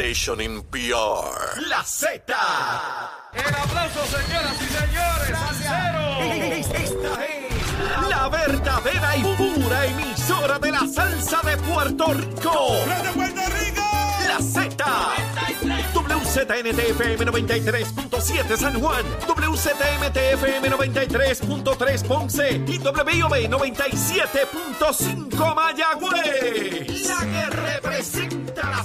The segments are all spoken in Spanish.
station in PR. La Z. El aplauso, señoras y señores. Esta es la verdadera y pura emisora de la salsa de Puerto Rico. ¡De Puerto Rico! La Z. WZNTFM 93.7 San Juan, WZMTFM 93.3 Ponce y WIOB 97.5 Mayagüez.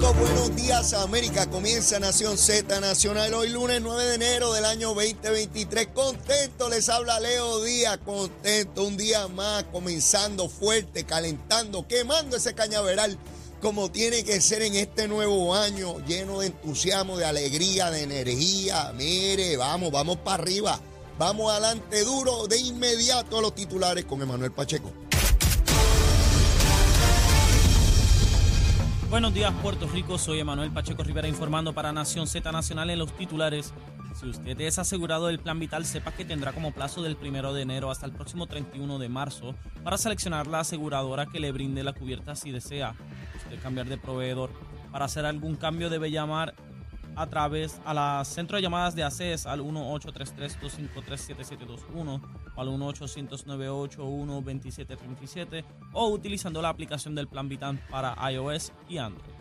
Buenos días América. Comienza Nación Z Nacional hoy lunes 9 de enero del año 2023. Contento, les habla Leo Díaz, contento, un día más, comenzando fuerte, calentando, quemando ese cañaveral como tiene que ser en este nuevo año, lleno de entusiasmo, de alegría, de energía. Mire, vamos, vamos para arriba, vamos adelante duro, de inmediato a los titulares con Emanuel Pacheco. Buenos días, Puerto Rico. Soy Emanuel Pacheco Rivera informando para Nación Z Nacional en los titulares. Si usted es asegurado del Plan Vital, sepa que tendrá como plazo del 1 de enero hasta el próximo 31 de marzo para seleccionar la aseguradora que le brinde la cubierta si desea usted cambiar de proveedor. Para hacer algún cambio debe llamar a través a la centro de llamadas de ACES al 1-833-253-7721 o al 1-800-981-2737 o utilizando la aplicación del Plan Vital para iOS y Android.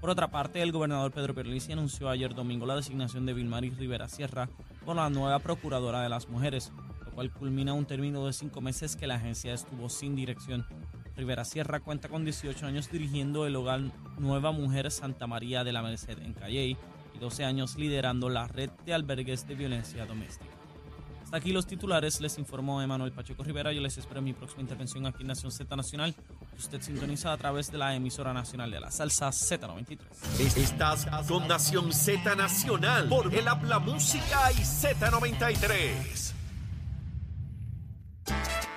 Por otra parte, el gobernador Pedro Pierluisi anunció ayer domingo la designación de Vilmaris Rivera Sierra como la nueva procuradora de las mujeres, lo cual culmina un término de cinco meses que la agencia estuvo sin dirección. Rivera Sierra cuenta con 18 años dirigiendo el hogar Nueva Mujer Santa María de la Merced en Calley y 12 años liderando la red de albergues de violencia doméstica. Hasta aquí los titulares, les informó Emanuel Pacheco Rivera. Yo les espero en mi próxima intervención aquí en Nación Z Nacional, que usted sintoniza a través de la emisora nacional de la salsa Z93. Estás con Nación Z Nacional por el Habla Música y Z93.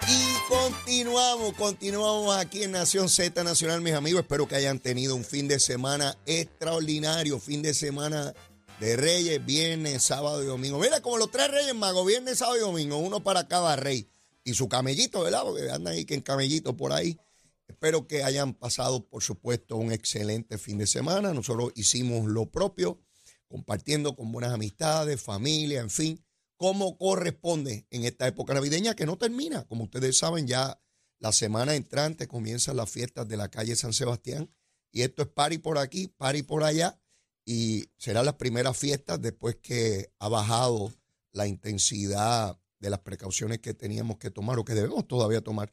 Y continuamos, continuamos aquí en Nación Z Nacional, mis amigos. Espero que hayan tenido un fin de semana extraordinario, fin de semana de Reyes, viernes, sábado y domingo. Mira, como los tres Reyes Magos, viernes, sábado y domingo, uno para cada rey. Y su camellito, ¿verdad? Porque andan ahí que en camellito por ahí. Espero que hayan pasado, por supuesto, un excelente fin de semana. Nosotros hicimos lo propio, compartiendo con buenas amistades, familia, en fin como corresponde en esta época navideña que no termina. Como ustedes saben, ya la semana entrante comienzan las fiestas de la calle San Sebastián y esto es pari por aquí, pari por allá y serán las primeras fiestas después que ha bajado la intensidad de las precauciones que teníamos que tomar o que debemos todavía tomar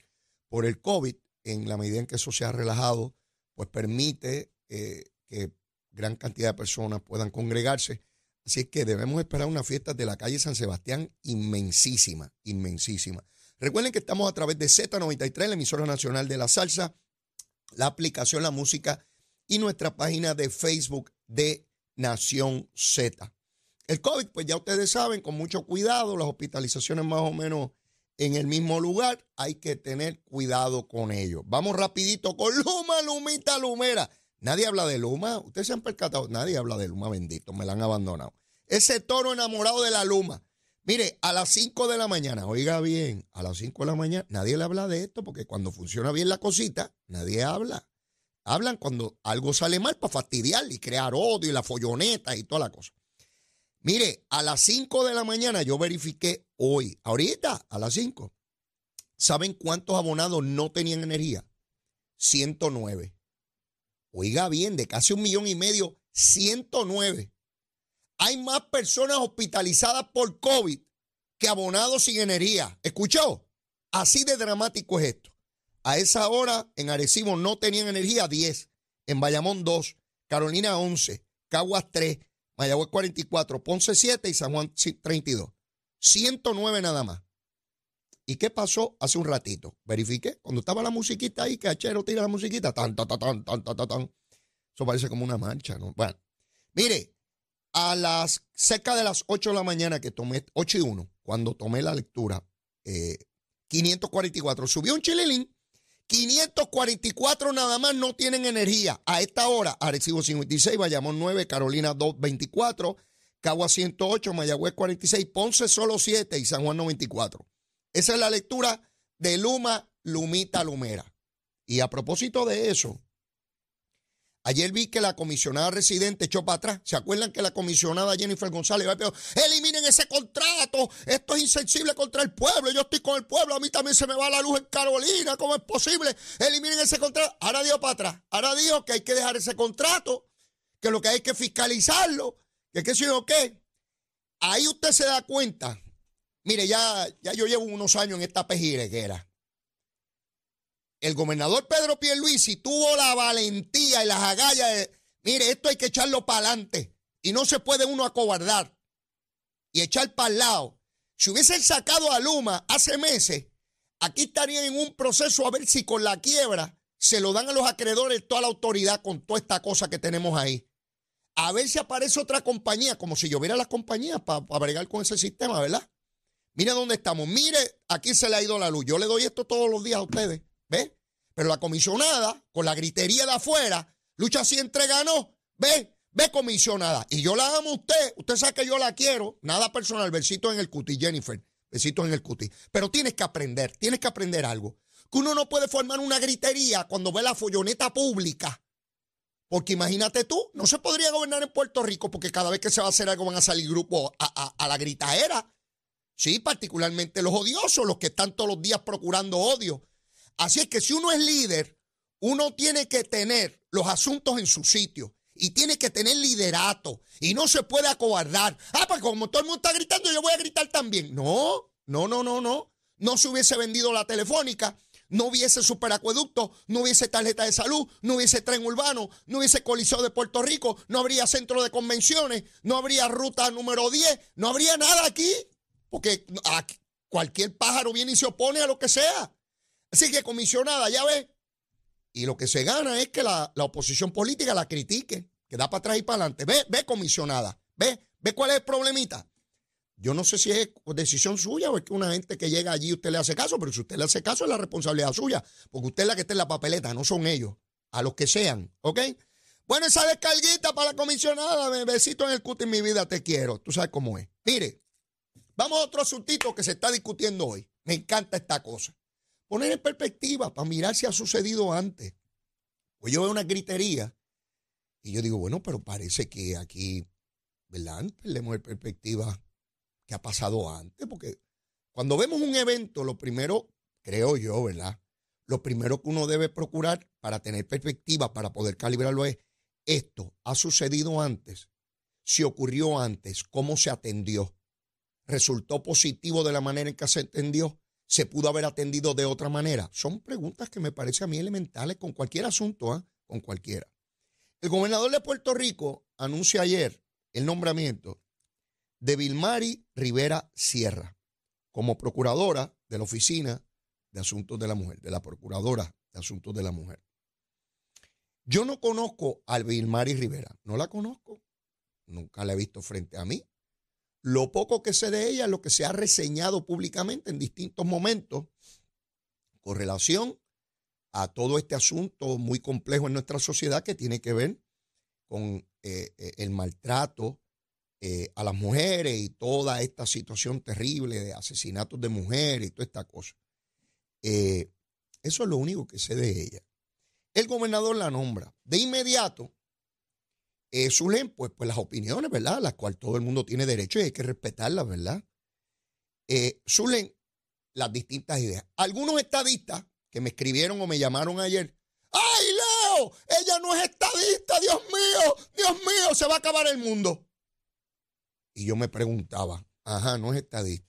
por el COVID. En la medida en que eso se ha relajado, pues permite eh, que gran cantidad de personas puedan congregarse Así es que debemos esperar una fiesta de la calle San Sebastián inmensísima, inmensísima. Recuerden que estamos a través de Z93, la emisora nacional de la salsa, la aplicación La Música y nuestra página de Facebook de Nación Z. El COVID, pues ya ustedes saben, con mucho cuidado, las hospitalizaciones más o menos en el mismo lugar, hay que tener cuidado con ello. Vamos rapidito con Luma, Lumita, Lumera. Nadie habla de Luma. Ustedes se han percatado. Nadie habla de Luma, bendito. Me la han abandonado. Ese toro enamorado de la Luma. Mire, a las 5 de la mañana, oiga bien, a las 5 de la mañana, nadie le habla de esto porque cuando funciona bien la cosita, nadie habla. Hablan cuando algo sale mal para fastidiar y crear odio y la folloneta y toda la cosa. Mire, a las 5 de la mañana yo verifiqué hoy, ahorita, a las 5. ¿Saben cuántos abonados no tenían energía? 109. Oiga bien, de casi un millón y medio, 109. Hay más personas hospitalizadas por COVID que abonados sin energía. ¿Escuchó? Así de dramático es esto. A esa hora en Arecibo no tenían energía 10, en Bayamón 2, Carolina 11, Caguas 3, Mayagüez 44, Ponce 7 y San Juan 32. 109 nada más. ¿Y qué pasó hace un ratito? Verifiqué. Cuando estaba la musiquita ahí, que Achero tira la musiquita, tan, tan, tan, tan, tan, tan, tan. Eso parece como una marcha, ¿no? Bueno, mire, a las cerca de las 8 de la mañana que tomé, 8 y 1, cuando tomé la lectura, eh, 544, subió un chilelín 544 nada más no tienen energía. A esta hora, Arecibo 56, Bayamón 9, Carolina 224, Cagua 108, Mayagüez 46, Ponce solo 7 y San Juan 94. Esa es la lectura de Luma, Lumita, Lumera. Y a propósito de eso, Ayer vi que la comisionada residente echó para atrás. ¿Se acuerdan que la comisionada Jennifer González va a eliminen ese contrato? Esto es insensible contra el pueblo. Yo estoy con el pueblo. A mí también se me va la luz en Carolina. ¿Cómo es posible? Eliminen ese contrato. Ahora dio para atrás. Ahora dijo que hay que dejar ese contrato, que lo que hay que fiscalizarlo, que qué sé yo qué. Ahí usted se da cuenta. Mire, ya, ya yo llevo unos años en esta pejireguera el gobernador Pedro Pierluisi tuvo la valentía y las agallas de, mire, esto hay que echarlo para adelante y no se puede uno acobardar y echar para el lado. Si hubiesen sacado a Luma hace meses, aquí estarían en un proceso a ver si con la quiebra se lo dan a los acreedores toda la autoridad con toda esta cosa que tenemos ahí. A ver si aparece otra compañía, como si lloviera las compañías para bregar con ese sistema, ¿verdad? Mire dónde estamos. Mire, aquí se le ha ido la luz. Yo le doy esto todos los días a ustedes. ¿Ve? Pero la comisionada, con la gritería de afuera, lucha siempre ganó. ¿Ve? Ve comisionada. Y yo la amo a usted. Usted sabe que yo la quiero. Nada personal. Besito en el cuti, Jennifer. Besitos en el cuti. Pero tienes que aprender. Tienes que aprender algo. Que uno no puede formar una gritería cuando ve la folloneta pública. Porque imagínate tú, no se podría gobernar en Puerto Rico porque cada vez que se va a hacer algo van a salir grupos a, a, a la gritaera. Sí, particularmente los odiosos, los que están todos los días procurando odio. Así es que si uno es líder, uno tiene que tener los asuntos en su sitio y tiene que tener liderato y no se puede acobardar. Ah, pues como todo el mundo está gritando, yo voy a gritar también. No, no, no, no, no. No se hubiese vendido la telefónica, no hubiese superacueducto, no hubiese tarjeta de salud, no hubiese tren urbano, no hubiese coliseo de Puerto Rico, no habría centro de convenciones, no habría ruta número 10, no habría nada aquí. Porque cualquier pájaro viene y se opone a lo que sea. Así que comisionada, ya ve. Y lo que se gana es que la, oposición política la critique, que da para atrás y para adelante. Ve, ve, comisionada, ve, ve cuál es el problemita. Yo no sé si es decisión suya o es que una gente que llega allí usted le hace caso, pero si usted le hace caso es la responsabilidad suya, porque usted es la que está en la papeleta, no son ellos, a los que sean, ¿ok? Bueno, esa descarguita para la comisionada, besito en el cuto en mi vida, te quiero, tú sabes cómo es. Mire, vamos a otro asuntito que se está discutiendo hoy. Me encanta esta cosa poner en perspectiva para mirar si ha sucedido antes. Pues yo veo una gritería y yo digo, bueno, pero parece que aquí, ¿verdad? Perdemos en perspectiva que ha pasado antes, porque cuando vemos un evento, lo primero, creo yo, ¿verdad? Lo primero que uno debe procurar para tener perspectiva, para poder calibrarlo es, esto ha sucedido antes, si ocurrió antes, cómo se atendió, resultó positivo de la manera en que se atendió, se pudo haber atendido de otra manera? Son preguntas que me parecen a mí elementales con cualquier asunto, ¿ah? con cualquiera. El gobernador de Puerto Rico anuncia ayer el nombramiento de Vilmari Rivera Sierra como procuradora de la Oficina de Asuntos de la Mujer, de la Procuradora de Asuntos de la Mujer. Yo no conozco a Vilmari Rivera, no la conozco, nunca la he visto frente a mí, lo poco que sé de ella es lo que se ha reseñado públicamente en distintos momentos con relación a todo este asunto muy complejo en nuestra sociedad que tiene que ver con eh, eh, el maltrato eh, a las mujeres y toda esta situación terrible de asesinatos de mujeres y toda esta cosa. eso es lo único que sé de ella. El gobernador la nombra. De inmediato, eh, pues, las opiniones, ¿verdad? Las cuales todo el mundo tiene derecho y hay que respetarlas, ¿verdad? Eh, las distintas ideas. Algunos estadistas que me escribieron o me llamaron ayer, ¡ay, Leo! Ella no es estadista, Dios mío, Dios mío, se va a acabar el mundo. Y yo me preguntaba, ajá, no es estadista.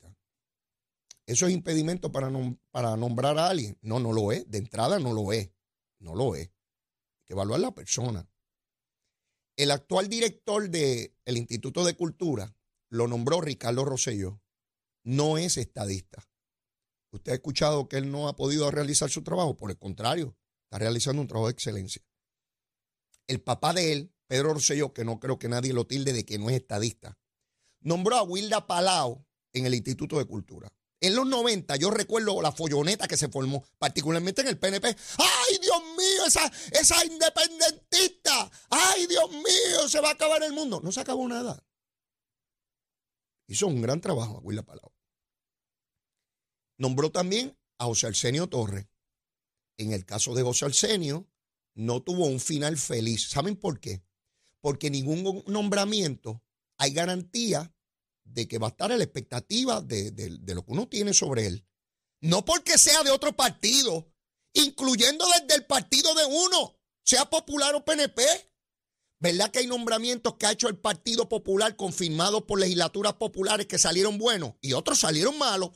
¿Eso es impedimento para, para nombrar a alguien? No, no lo es. De entrada no lo es. No lo es. Hay que evaluar la persona. El actual director del Instituto de Cultura lo nombró Ricardo Rosselló. No es estadista. Usted ha escuchado que él no ha podido realizar su trabajo. Por el contrario, está realizando un trabajo de excelencia. El papá de él, Pedro Rosselló, que no creo que nadie lo tilde de que no es estadista, nombró a Wilda Palau en el Instituto de Cultura. En los 90 yo recuerdo la folloneta que se formó, particularmente en el PNP. ¡Ay, Dios mío, esa, esa independentista! ¡Ay, Dios mío, se va a acabar el mundo! No se acabó nada. Hizo un gran trabajo, a la palabra. Nombró también a José Arsenio Torres. En el caso de José Arsenio, no tuvo un final feliz. ¿Saben por qué? Porque ningún nombramiento hay garantía de que va a estar la expectativa de, de lo que uno tiene sobre él. No porque sea de otro partido, incluyendo desde el partido de uno, sea popular o PNP. ¿Verdad que hay nombramientos que ha hecho el Partido Popular confirmados por legislaturas populares que salieron buenos y otros salieron malos?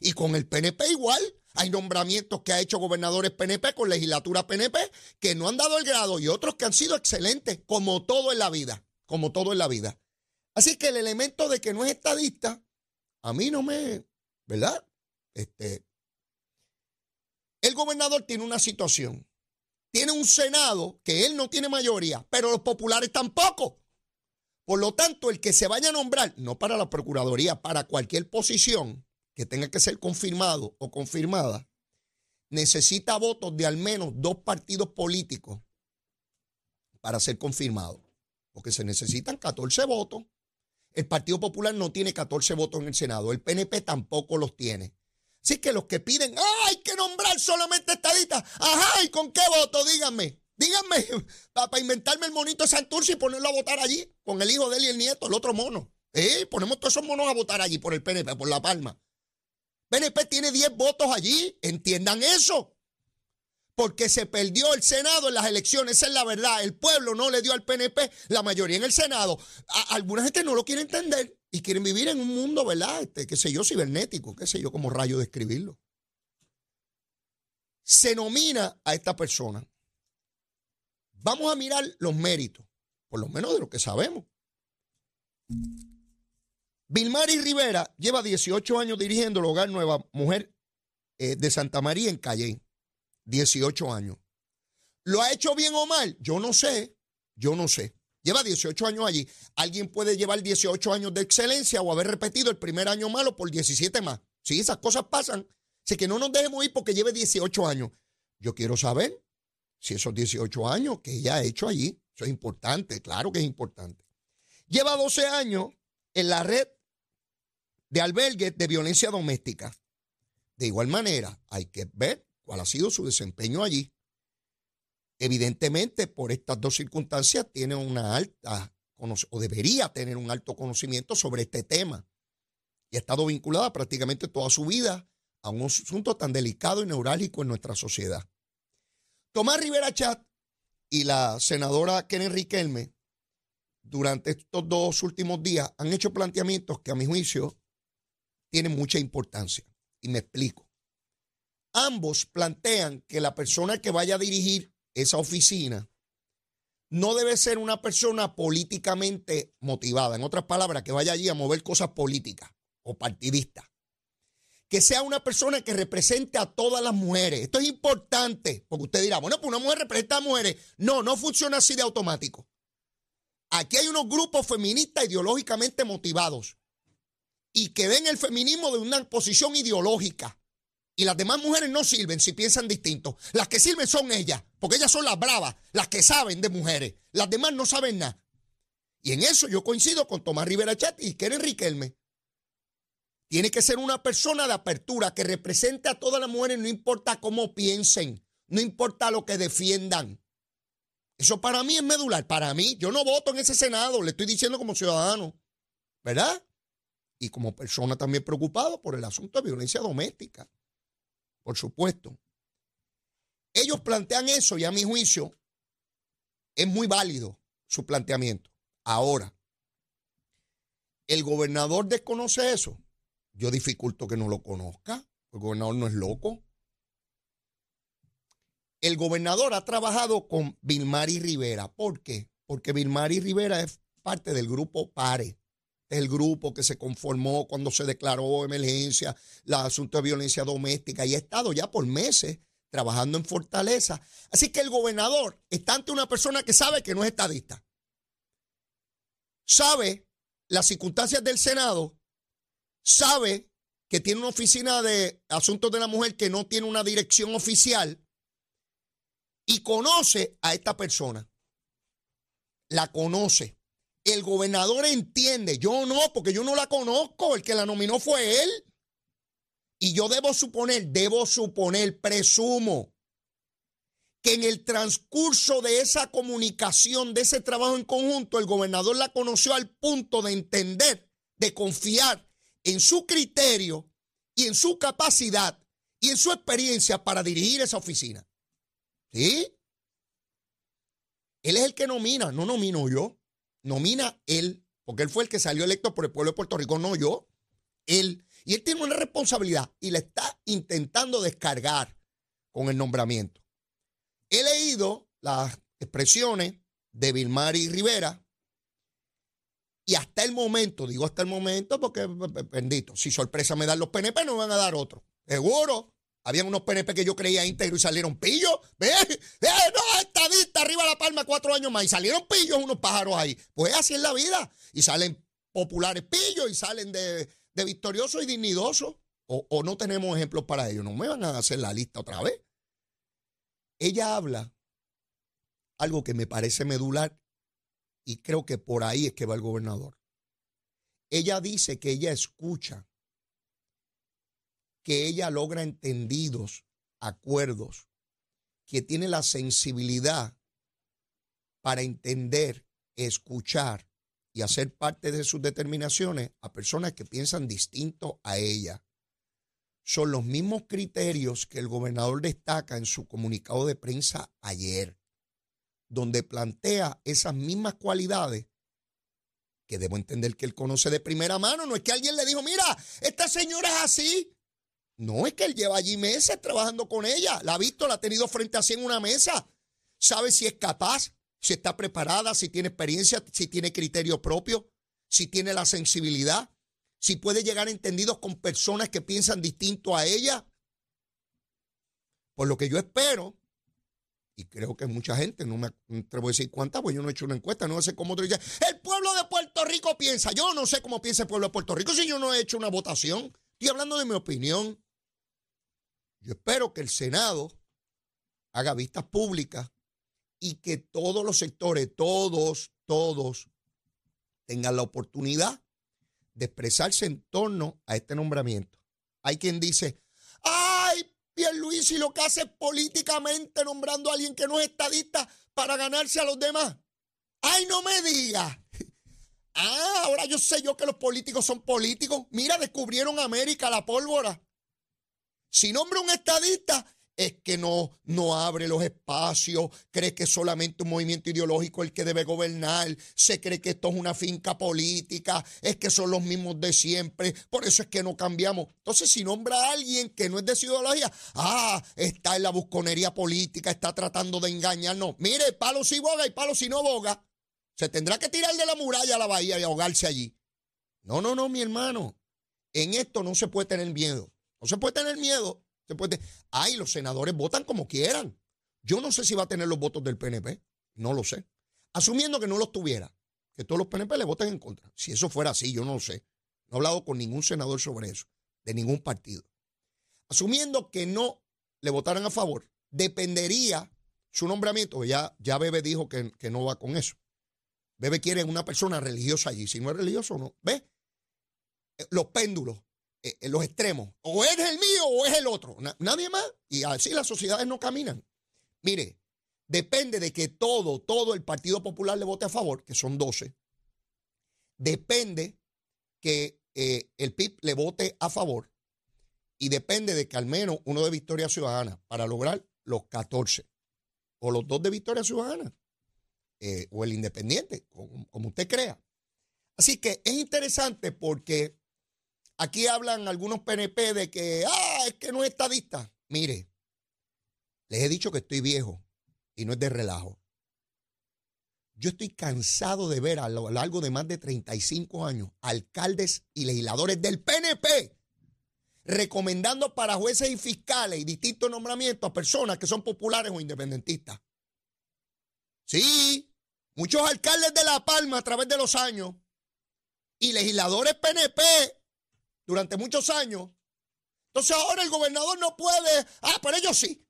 Y con el PNP igual. Hay nombramientos que ha hecho gobernadores PNP con legislatura PNP que no han dado el grado y otros que han sido excelentes, como todo en la vida, como todo en la vida. Así que el elemento de que no es estadista, a mí no me, ¿verdad? Este, el gobernador tiene una situación. Tiene un Senado que él no tiene mayoría, pero los populares tampoco. Por lo tanto, el que se vaya a nombrar, no para la Procuraduría, para cualquier posición, que tenga que ser confirmado o confirmada, necesita votos de al menos dos partidos políticos para ser confirmado. Porque se necesitan 14 votos. El Partido Popular no tiene 14 votos en el Senado. El PNP tampoco los tiene. Así que los que piden, ¡ah, hay que nombrar solamente estadistas! Ajá, ¿y con qué voto? Díganme. Díganme, para inventarme el monito de Santurce y ponerlo a votar allí, con el hijo de él y el nieto, el otro mono. Eh, ponemos todos esos monos a votar allí por el PNP, por La Palma. PNP tiene 10 votos allí, entiendan eso. Porque se perdió el Senado en las elecciones, esa es la verdad. El pueblo no le dio al PNP la mayoría en el Senado. alguna gente no lo quiere entender y quieren vivir en un mundo, ¿verdad? Este, qué sé yo, cibernético, qué sé yo, como rayo describirlo. Se nomina a esta persona. Vamos a mirar los méritos, por lo menos de lo que sabemos. Vilmari Rivera lleva 18 años dirigiendo el hogar Nueva Mujer eh, de Santa María en Calle. 18 años. ¿Lo ha hecho bien o mal? Yo no sé. Yo no sé. Lleva 18 años allí. Alguien puede llevar 18 años de excelencia o haber repetido el primer año malo por 17 más. Sí, esas cosas pasan. Así que no nos dejemos ir porque lleve 18 años. Yo quiero saber si esos 18 años que ella ha hecho allí, eso es importante, claro que es importante. Lleva 12 años en la red de albergues de violencia doméstica. De igual manera, hay que ver cuál ha sido su desempeño allí. Evidentemente, por estas dos circunstancias, tiene una alta, o debería tener un alto conocimiento sobre este tema. Y ha estado vinculada prácticamente toda su vida a un asunto tan delicado y neurálgico en nuestra sociedad. Tomás Rivera Chat y la senadora Kenen Riquelme, durante estos dos últimos días, han hecho planteamientos que a mi juicio tiene mucha importancia. Y me explico. Ambos plantean que la persona que vaya a dirigir esa oficina no debe ser una persona políticamente motivada. En otras palabras, que vaya allí a mover cosas políticas o partidistas. Que sea una persona que represente a todas las mujeres. Esto es importante, porque usted dirá, bueno, pues una mujer representa a mujeres. No, no funciona así de automático. Aquí hay unos grupos feministas ideológicamente motivados y que ven el feminismo de una posición ideológica. Y las demás mujeres no sirven si piensan distinto. Las que sirven son ellas, porque ellas son las bravas, las que saben de mujeres. Las demás no saben nada. Y en eso yo coincido con Tomás Rivera Chat y Keren Riquelme. Tiene que ser una persona de apertura que represente a todas las mujeres, no importa cómo piensen, no importa lo que defiendan. Eso para mí es medular. Para mí, yo no voto en ese Senado, le estoy diciendo como ciudadano. ¿Verdad? y como persona también preocupado por el asunto de violencia doméstica. Por supuesto. Ellos plantean eso y a mi juicio es muy válido su planteamiento. Ahora, ¿el gobernador desconoce eso? Yo dificulto que no lo conozca. El gobernador no es loco. El gobernador ha trabajado con Vilmari Rivera. ¿Por qué? Porque Vilmari Rivera es parte del grupo PARE el grupo que se conformó cuando se declaró emergencia, el asunto de violencia doméstica y ha estado ya por meses trabajando en Fortaleza. Así que el gobernador está ante una persona que sabe que no es estadista. Sabe las circunstancias del Senado, sabe que tiene una oficina de asuntos de la mujer que no tiene una dirección oficial y conoce a esta persona. La conoce. El gobernador entiende, yo no, porque yo no la conozco, el que la nominó fue él. Y yo debo suponer, debo suponer, presumo, que en el transcurso de esa comunicación, de ese trabajo en conjunto, el gobernador la conoció al punto de entender, de confiar en su criterio y en su capacidad y en su experiencia para dirigir esa oficina. ¿Sí? Él es el que nomina, no nomino yo. Nomina él, porque él fue el que salió electo por el pueblo de Puerto Rico, no yo. Él. Y él tiene una responsabilidad y la está intentando descargar con el nombramiento. He leído las expresiones de Vilmari Rivera y hasta el momento, digo hasta el momento porque, bendito, si sorpresa me dan los PNP, no me van a dar otro. Seguro. Habían unos PNP que yo creía íntegro y salieron pillos. ¿Ve? ¿Ve? No, estadista, arriba la palma cuatro años más. Y salieron pillos unos pájaros ahí. Pues así es la vida. Y salen populares pillos y salen de, victoriosos y dignidosos. O, o no tenemos ejemplos para ello. No me van a hacer la lista otra vez. Ella habla algo que me parece medular y creo que por ahí es que va el gobernador. Ella dice que ella escucha que ella logra entendidos, acuerdos, que tiene la sensibilidad para entender, escuchar y hacer parte de sus determinaciones a personas que piensan distinto a ella. Son los mismos criterios que el gobernador destaca en su comunicado de prensa ayer, donde plantea esas mismas cualidades que debo entender que él conoce de primera mano. No es que alguien le dijo, mira, esta señora es así. No, es que él lleva allí meses trabajando con ella. La ha visto, la ha tenido frente a sí en una mesa. Sabe si es capaz, si está preparada, si tiene experiencia, si tiene criterio propio, si tiene la sensibilidad, si puede llegar a entendidos con personas que piensan distinto a ella. Por lo que yo espero, y creo que mucha gente, no me atrevo a decir cuántas, pues yo no he hecho una encuesta, no sé cómo dice, el pueblo de Puerto Rico piensa. Yo no sé cómo piensa el pueblo de Puerto Rico si yo no he hecho una votación. Estoy hablando de mi opinión. Yo espero que el Senado haga vistas públicas y que todos los sectores, todos, todos, tengan la oportunidad de expresarse en torno a este nombramiento. Hay quien dice, ay, Pierluisi lo que hace políticamente nombrando a alguien que no es estadista para ganarse a los demás. Ay, no me diga. Ah, ahora yo sé yo que los políticos son políticos. Mira, descubrieron América, la pólvora. Si nombra un estadista, es que no, no abre los espacios, cree que es solamente un movimiento ideológico el que debe gobernar, se cree que esto es una finca política, es que son los mismos de siempre, por eso es que no cambiamos. Entonces, si nombra a alguien que no es de su ah, está en la busconería política, está tratando de engañarnos. Mire, palo si boga y palo si no boga. Se tendrá que tirar de la muralla a la bahía y ahogarse allí. No, no, no, mi hermano. En esto no se puede tener miedo. Se puede tener miedo. Se puede. Ay, los senadores votan como quieran. Yo no sé si va a tener los votos del PNP. No lo sé. Asumiendo que no los tuviera, que todos los PNP le voten en contra. Si eso fuera así, yo no lo sé. No he hablado con ningún senador sobre eso, de ningún partido. Asumiendo que no le votaran a favor, dependería su nombramiento. Ya, ya Bebe dijo que, que no va con eso. Bebe quiere una persona religiosa allí. Si no es religioso, no. ¿Ve? Eh, los péndulos. Eh, los extremos. O es el mío o es el otro. nadie más. Y así las sociedades no caminan. Mire, depende de que todo, todo el Partido Popular le vote a favor, que son 12. Depende que eh, el PIB le vote a favor. Y depende de que al menos uno de Victoria Ciudadana para lograr los 14. O los dos de Victoria Ciudadana. Eh, o el independiente, como usted crea. Así que es interesante porque Aquí hablan algunos PNP de que, ah, es que no es estadista. Mire, les he dicho que estoy viejo y no es de relajo. Yo estoy cansado de ver a lo largo de más de 35 años alcaldes y legisladores del PNP recomendando para jueces y fiscales y distintos nombramientos a personas que son populares o independentistas. Sí, muchos alcaldes de La Palma a través de los años y legisladores PNP durante muchos años Entonces ahora el gobernador no puede. Ah, pero ellos sí.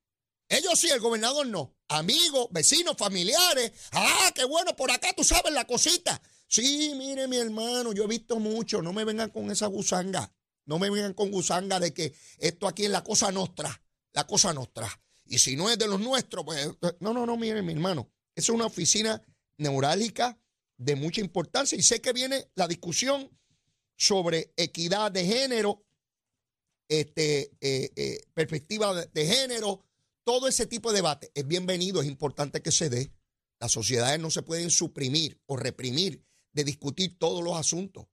Ellos sí, el gobernador no. Amigos, vecinos, familiares. Ah, qué bueno, por acá tú sabes la cosita. Sí, mire mi hermano, yo he visto mucho. No me vengan con esa gusanga. No me vengan con gusanga de que esto aquí es la cosa nuestra. La cosa nuestra. Y si no es de los nuestros, pues. No, no, no, mire mi hermano. Es una oficina neurálgica de mucha importancia. Y sé que viene la discusión sobre equidad de género, este, eh, eh, perspectiva de, género, todo ese tipo de debate es bienvenido, es importante que se dé. Las sociedades no se pueden suprimir o reprimir de discutir todos los asuntos.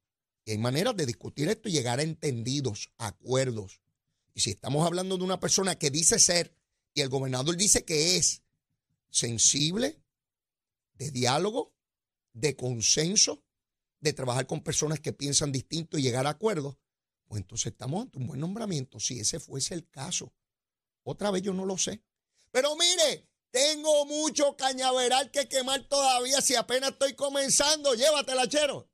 Y hay maneras de discutir esto y llegar a entendidos, acuerdos. Y si estamos hablando de una persona que dice ser y el gobernador dice que es sensible, de diálogo, de consenso, de trabajar con personas que piensan distinto y llegar a acuerdos, pues entonces estamos ante un buen nombramiento, si ese fuese el caso. Otra vez yo no lo sé. Pero mire, tengo mucho cañaveral que quemar todavía si apenas estoy comenzando. Llévatela, chero.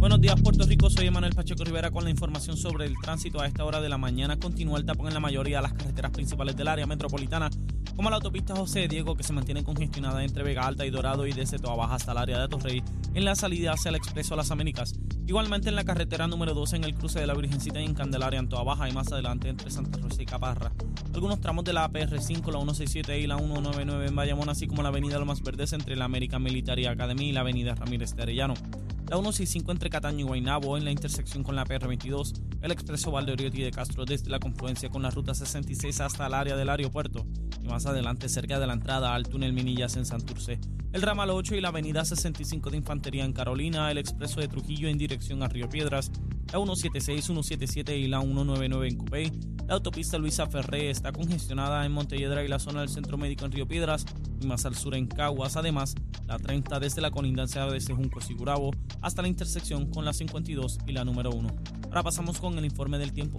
Buenos días, Puerto Rico. Soy Emanuel Pacheco Rivera con la información sobre el tránsito. A esta hora de la mañana continúa el tapón en la mayoría de las carreteras principales del área metropolitana, como la autopista José Diego, que se mantiene congestionada entre Vega Alta y Dorado y desde Toa Baja hasta el área de Torrey, en la salida hacia el Expreso Las Américas. Igualmente en la carretera número 12 en el cruce de la Virgencita y en Candelaria, en Toa y más adelante entre Santa Rosa y Caparra. Algunos tramos de la APR5, la 167 y la 199 en Bayamón, así como la avenida Lomas Verdes entre la American Military Academy y la avenida Ramírez de Arellano la 165 entre Cataño y Guaynabo en la intersección con la PR22, el expreso Valdeoriotti de Castro desde la confluencia con la ruta 66 hasta el área del aeropuerto y más adelante cerca de la entrada al túnel Minillas en Santurce, el ramal 8 y la avenida 65 de Infantería en Carolina, el expreso de Trujillo en dirección a Río Piedras, la 176, 177 y la 199 en Cupey, la autopista Luisa Ferré está congestionada en Montelledra y la zona del Centro Médico en Río Piedras y más al sur en Caguas. Además, la 30 desde la colindancia de Sejunco Sigurabo hasta la intersección con la 52 y la número 1. Ahora pasamos con el informe del tiempo.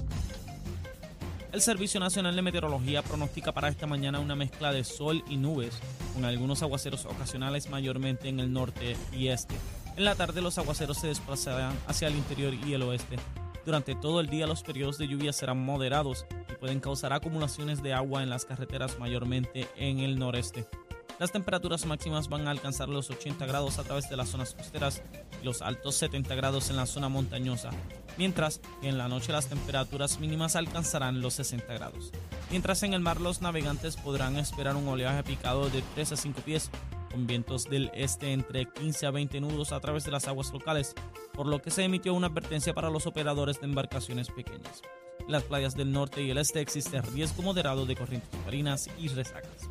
El Servicio Nacional de Meteorología pronostica para esta mañana una mezcla de sol y nubes, con algunos aguaceros ocasionales mayormente en el norte y este. En la tarde los aguaceros se desplazarán hacia el interior y el oeste. Durante todo el día los periodos de lluvia serán moderados y pueden causar acumulaciones de agua en las carreteras mayormente en el noreste. Las temperaturas máximas van a alcanzar los 80 grados a través de las zonas costeras y los altos 70 grados en la zona montañosa, mientras que en la noche las temperaturas mínimas alcanzarán los 60 grados. Mientras en el mar los navegantes podrán esperar un oleaje picado de 3 a 5 pies con vientos del este entre 15 a 20 nudos a través de las aguas locales, por lo que se emitió una advertencia para los operadores de embarcaciones pequeñas. En las playas del norte y el este existe riesgo moderado de corrientes marinas y resacas.